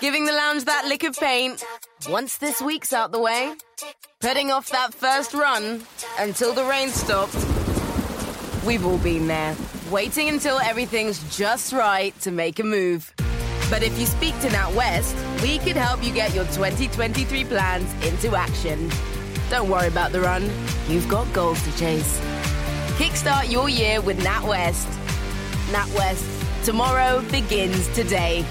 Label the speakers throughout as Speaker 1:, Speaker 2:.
Speaker 1: Giving the lounge that lick of paint. Once this week's out the way, heading off that first run until the rain stopped. We've all been there, waiting until everything's just right to make a move. But if you speak to NatWest, we could help you get your 2023 plans into action. Don't worry about the run, you've got goals to chase. Kickstart your year with NatWest. NatWest, tomorrow begins today.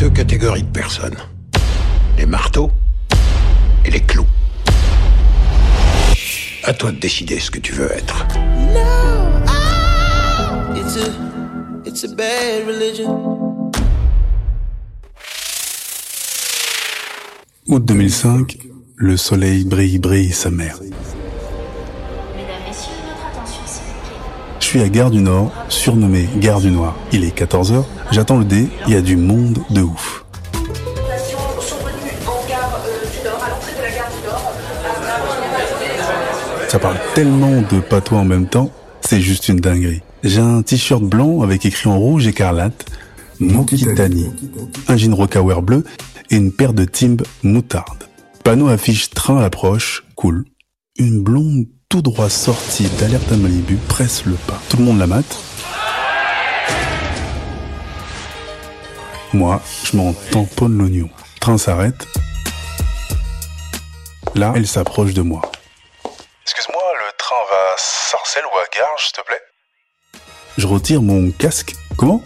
Speaker 2: Deux catégories de personnes. Les marteaux et les clous. À toi de décider ce que tu veux être.
Speaker 3: It's a, it's a bad religion.
Speaker 4: Août 2005, le soleil brille, brille sa mère.
Speaker 5: Mesdames, Messieurs, notre attention
Speaker 4: suis à Gare du Nord, surnommé Gare du Noir. Il est 14h, j'attends le dé, il y a du monde de ouf. Ça parle tellement de patois en même temps, c'est juste une dinguerie. J'ai un t-shirt blanc avec écrit en rouge écarlate Mokitani, un jean rocawear bleu et une paire de timbes moutarde. Panneau affiche train approche, cool. Une blonde tout droit sortie d'alerte à Malibu presse le pas. Tout le monde la mate. Moi, je m'en tamponne l'oignon. Train s'arrête. Là, elle s'approche de moi. Excuse-moi, le train va à Sarcelles ou à Garges, s'il te plaît? Je retire mon casque. Comment?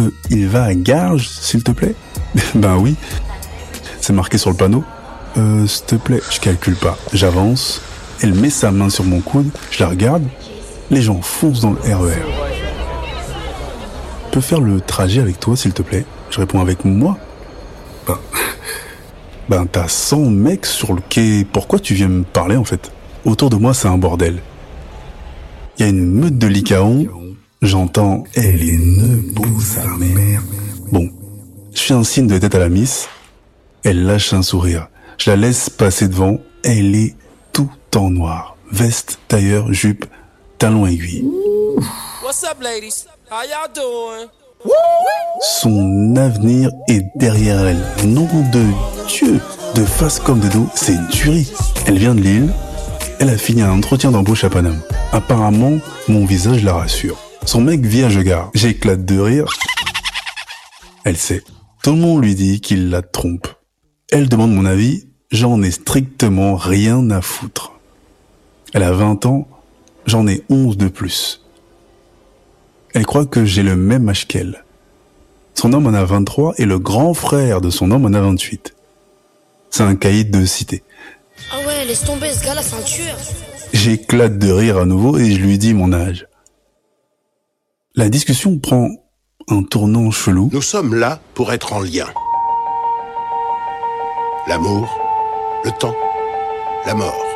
Speaker 4: Euh, Il va à Garges, s'il te plaît? Ben oui. C'est marqué sur le panneau. Euh, s'il te plaît, je calcule pas. J'avance. Elle met sa main sur mon coude. Je la regarde. Les gens foncent dans le RER. Je peux faire le trajet avec toi, s'il te plaît? Je réponds avec moi. Ben, ben t'as 100 mecs sur le quai. Pourquoi tu viens me parler, en fait? Autour de moi, c'est un bordel. Il y a une meute de licaons. J'entends « Elle est nebou, sa mère ». Bon, je fais un signe de tête à la miss. Elle lâche un sourire. Je la laisse passer devant. Elle est en noir. Veste, tailleur, jupe, talons aiguilles.
Speaker 3: What's up, ladies? How y'all doing?
Speaker 4: Son avenir est derrière elle. Nom de Dieu De face comme de dos, c'est une tuerie. Elle vient de Lille. Elle a fini un entretien d'embauche à Paname. Apparemment, mon visage la rassure. Son mec vit à Gare. J'éclate de rire. Elle sait. Tout le monde lui dit qu'il la trompe. Elle demande mon avis. J'en ai strictement rien à foutre. Elle a 20 ans. J'en ai 11 de plus. Elle croit que j'ai le même âge qu'elle. Son homme en a 23 et le grand frère de son homme en a 28. C'est un caïd de cité.
Speaker 6: Ah ouais, laisse tomber, ce gars-là, c'est un tueur.
Speaker 4: J'éclate de rire à nouveau et je lui dis mon âge. La discussion prend un tournant chelou.
Speaker 2: Nous sommes là pour être en lien. L'amour, le temps, la mort.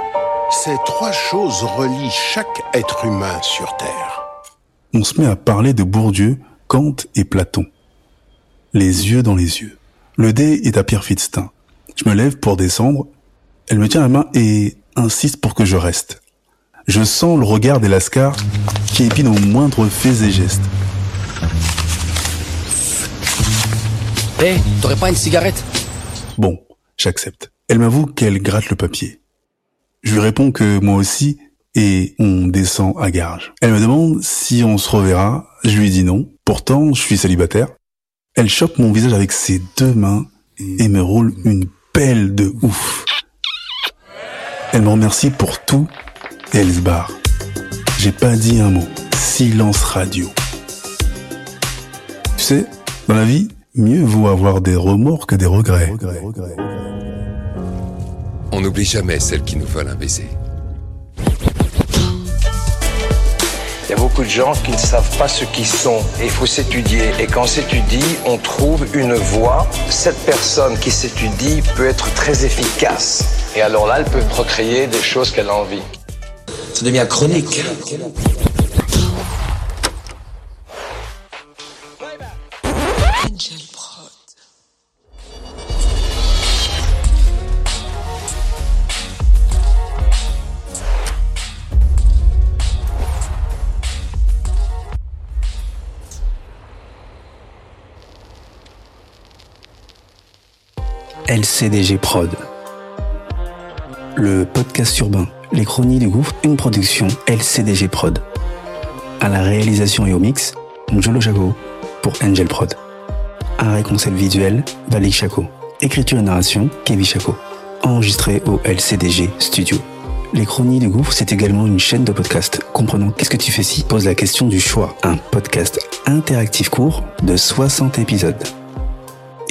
Speaker 2: Ces trois choses relient chaque être humain sur Terre.
Speaker 4: On se met à parler de Bourdieu, Kant et Platon. Les yeux dans les yeux. Le dé est à Pierre Fitztin. Je me lève pour descendre. Elle me tient la main et insiste pour que je reste. Je sens le regard des Lascars qui épine aux moindres faits et gestes.
Speaker 7: Hé, t'aurais pas une cigarette?
Speaker 4: Bon, j'accepte. Elle m'avoue qu'elle gratte le papier. Je lui réponds que moi aussi, et on descend à Garges. Elle me demande si on se reverra. Je lui dis non. Pourtant, je suis célibataire. Elle chope mon visage avec ses deux mains et me roule une pelle de ouf. Elle me remercie pour tout et elle se barre. J'ai pas dit un mot. Silence radio. Tu sais, dans la vie, mieux vaut avoir des remords que des regrets.
Speaker 8: On n'oublie jamais celles qui nous veulent un baiser. Il y a beaucoup de gens qui ne savent pas ce qu'ils sont et il faut s'étudier. Et quand on s'étudie, on trouve une voie. Cette personne qui s'étudie peut être très efficace. Et alors là, elle peut procréer des choses qu'elle a envie.
Speaker 3: Ça devient chronique.
Speaker 4: LCDG Prod. Le podcast urbain, les chroniques du gouffre, une production LCDG Prod. À la réalisation et au mix, Njolo Chaco pour Angel Prod. Un concept visuel, Valik Chaco. Écriture et narration, Kevin Chaco. Enregistré au LCDG Studio. Les Chroniques du Gouffre, c'est également une chaîne de podcast comprenant Qu'est-ce que tu fais si pose la question du choix. Un podcast interactif court de 60 épisodes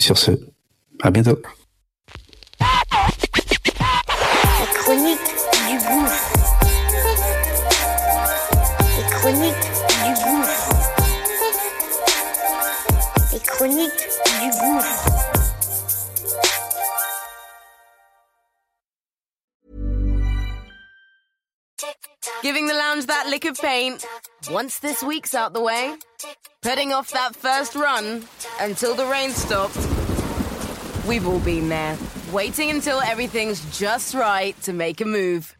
Speaker 4: Sur ce, à bientôt.
Speaker 9: Les chroniques du gouffre. Les chroniques du gouffre. Les chroniques du gouffre.
Speaker 1: Giving the lounge that lick of paint. Once this week's out the way, putting off that first run until the rain stopped. We've all been there, waiting until everything's just right to make a move.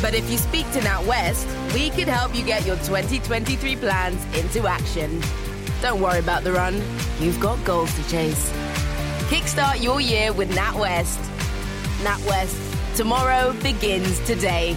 Speaker 1: But if you speak to NatWest, we could help you get your 2023 plans into action. Don't worry about the run, you've got goals to chase. Kickstart your year with NatWest. NatWest, tomorrow begins today.